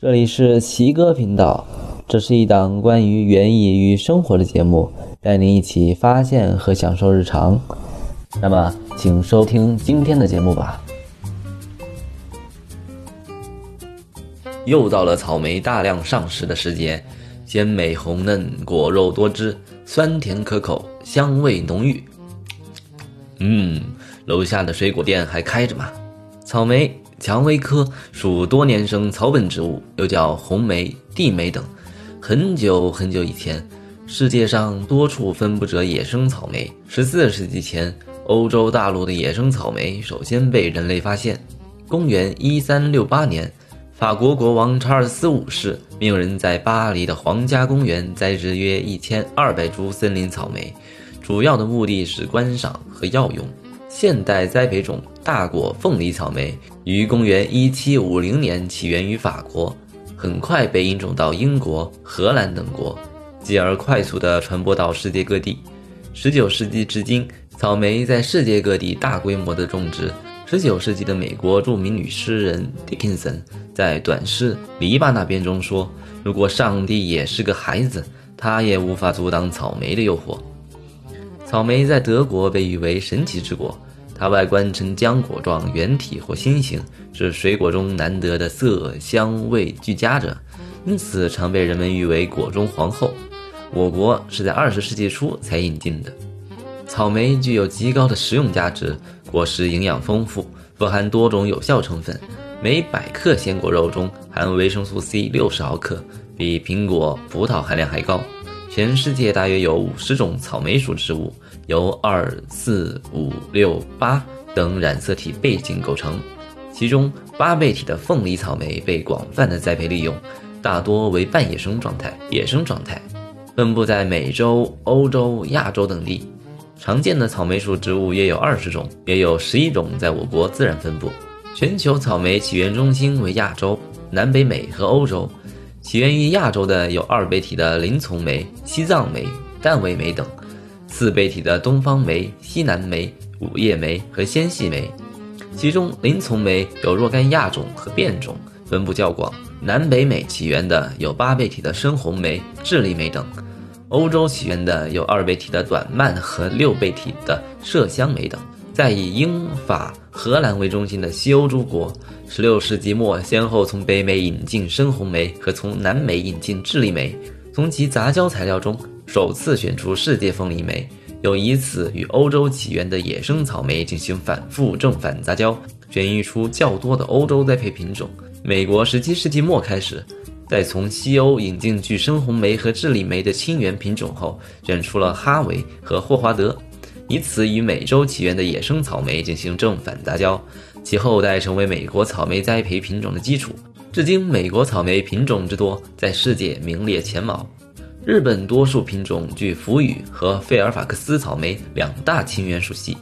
这里是奇哥频道，这是一档关于园艺与生活的节目，带您一起发现和享受日常。那么，请收听今天的节目吧。又到了草莓大量上市的时节，鲜美红嫩，果肉多汁，酸甜可口，香味浓郁。嗯，楼下的水果店还开着吗？草莓。蔷薇科属多年生草本植物，又叫红莓、地莓等。很久很久以前，世界上多处分布着野生草莓。十四世纪前，欧洲大陆的野生草莓首先被人类发现。公元一三六八年，法国国王查尔斯五世命人在巴黎的皇家公园栽植约一千二百株森林草莓，主要的目的是观赏和药用。现代栽培种大果凤梨草莓于公元一七五零年起源于法国，很快被引种到英国、荷兰等国，继而快速地传播到世界各地。十九世纪至今，草莓在世界各地大规模的种植。十九世纪的美国著名女诗人 Dickinson 在短诗《篱笆那边》中说：“如果上帝也是个孩子，他也无法阻挡草莓的诱惑。”草莓在德国被誉为神奇之果，它外观呈浆果状、圆体或心形，是水果中难得的色香味俱佳者，因此常被人们誉为果中皇后。我国是在二十世纪初才引进的。草莓具有极高的食用价值，果实营养丰富，富含多种有效成分，每百克鲜果肉中含维生素 C 六十毫克，比苹果、葡萄含量还高。全世界大约有五十种草莓属植物，由二、四、五、六、八等染色体背景构成。其中八倍体的凤梨草莓被广泛的栽培利用，大多为半野生状态。野生状态分布在美洲、欧洲、亚洲等地。常见的草莓属植物约有二十种，约有十一种在我国自然分布。全球草莓起源中心为亚洲、南北美和欧洲。起源于亚洲的有二倍体的林丛莓、西藏莓、淡尾莓等；四倍体的东方莓、西南莓、五叶莓和纤细莓。其中林丛莓有若干亚种和变种，分布较广。南北美起源的有八倍体的深红莓、智利莓等；欧洲起源的有二倍体的短蔓和六倍体的麝香莓等。在以英法荷兰为中心的西欧诸国，16世纪末先后从北美引进深红莓和从南美引进智利莓，从其杂交材料中首次选出世界凤梨莓，又以此与欧洲起源的野生草莓进行反复正反杂交，选育出较多的欧洲栽培品种。美国17世纪末开始，在从西欧引进具深红莓和智利莓的亲缘品种后，选出了哈维和霍华德。以此与美洲起源的野生草莓进行正反杂交，其后代成为美国草莓栽培品种的基础。至今，美国草莓品种之多，在世界名列前茅。日本多数品种具福羽和费尔法克斯草莓两大亲缘属系，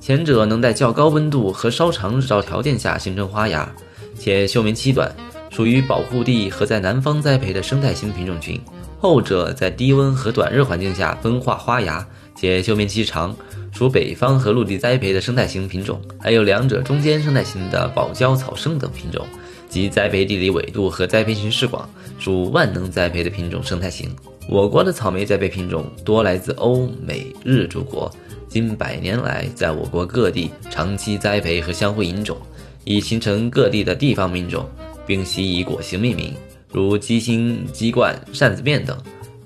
前者能在较高温度和稍长日照条件下形成花芽，且休眠期短，属于保护地和在南方栽培的生态型品种群；后者在低温和短日环境下分化花芽。且休眠期长，属北方和陆地栽培的生态型品种，还有两者中间生态型的保交草生等品种，及栽培地理纬度和栽培形式广，属万能栽培的品种生态型。我国的草莓栽培品种多来自欧美日诸国，近百年来在我国各地长期栽培和相互引种，已形成各地的地方品种，并习以果形命名，如鸡心、鸡冠、扇子面等。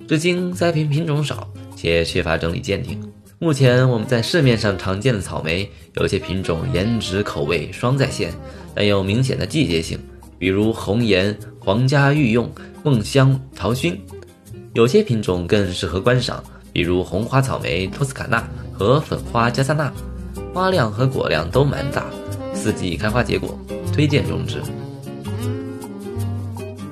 至今栽培品种少。且缺乏整理鉴定。目前我们在市面上常见的草莓，有些品种颜值口味双在线，但有明显的季节性，比如红颜、皇家御用、梦香、桃熏；有些品种更适合观赏，比如红花草莓托斯卡纳和粉花加萨纳，花量和果量都蛮大，四季开花结果，推荐种植。